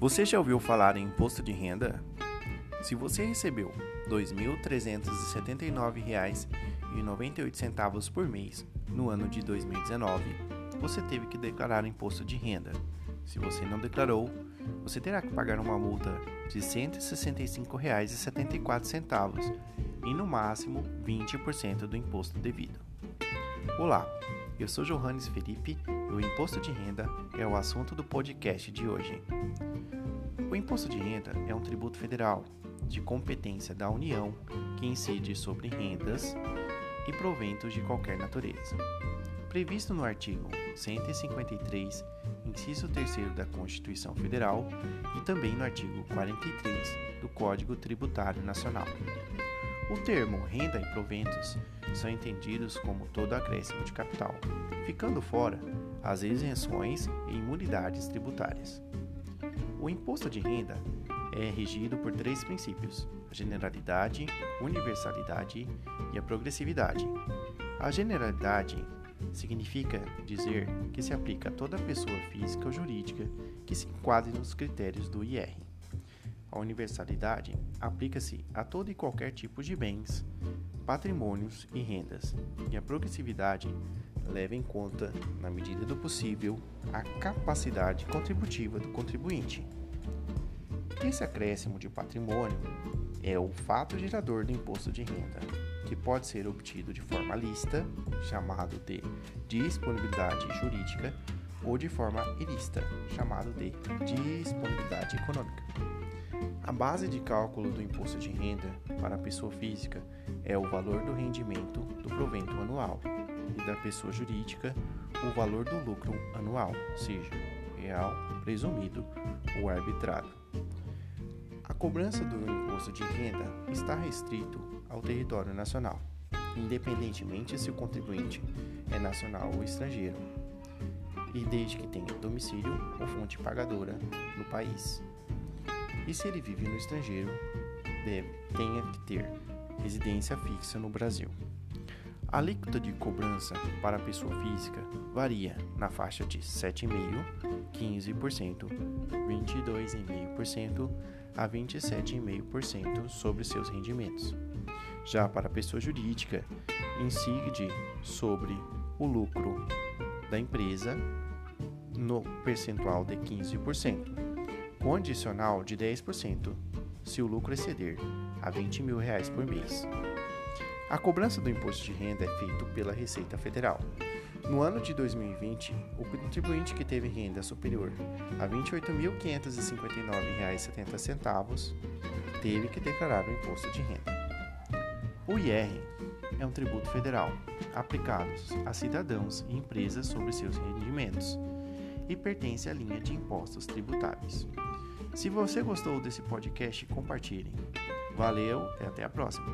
Você já ouviu falar em imposto de renda? Se você recebeu R$ 2.379,98 por mês no ano de 2019, você teve que declarar imposto de renda. Se você não declarou, você terá que pagar uma multa de R$ 165,74 e no máximo 20% do imposto devido. Olá, eu sou Johannes Felipe e o imposto de renda é o assunto do podcast de hoje. O imposto de renda é um tributo federal de competência da União que incide sobre rendas e proventos de qualquer natureza. Previsto no artigo 153, inciso 3 da Constituição Federal e também no artigo 43 do Código Tributário Nacional. O termo renda e proventos são entendidos como todo acréscimo de capital, ficando fora as isenções e imunidades tributárias. O imposto de renda é regido por três princípios: a generalidade, universalidade e a progressividade. A generalidade significa dizer que se aplica a toda pessoa física ou jurídica que se enquadre nos critérios do IR. A universalidade aplica-se a todo e qualquer tipo de bens, patrimônios e rendas, e a progressividade leva em conta, na medida do possível, a capacidade contributiva do contribuinte. Esse acréscimo de patrimônio é o fato gerador do imposto de renda, que pode ser obtido de forma lista, chamado de disponibilidade jurídica, ou de forma ilícita, chamado de disponibilidade econômica. A base de cálculo do imposto de renda para a pessoa física é o valor do rendimento do provento anual e da pessoa jurídica o valor do lucro anual, seja real, presumido ou arbitrado. A cobrança do imposto de renda está restrito ao território nacional, independentemente se o contribuinte é nacional ou estrangeiro, e desde que tenha domicílio ou fonte pagadora no país. E se ele vive no estrangeiro, deve, tenha que ter residência fixa no Brasil. A alíquota de cobrança para a pessoa física varia na faixa de 7,5%, 15%, 22,5% a 27,5% sobre seus rendimentos. Já para a pessoa jurídica, incide sobre o lucro da empresa no percentual de 15% com adicional de 10% se o lucro exceder a 20 mil reais por mês. A cobrança do imposto de renda é feita pela Receita Federal. No ano de 2020, o contribuinte que teve renda superior a R$ 28.559,70 teve que declarar o imposto de renda. O IR é um tributo federal aplicado a cidadãos e empresas sobre seus rendimentos e pertence à linha de impostos tributáveis. Se você gostou desse podcast, compartilhe. Valeu e até a próxima.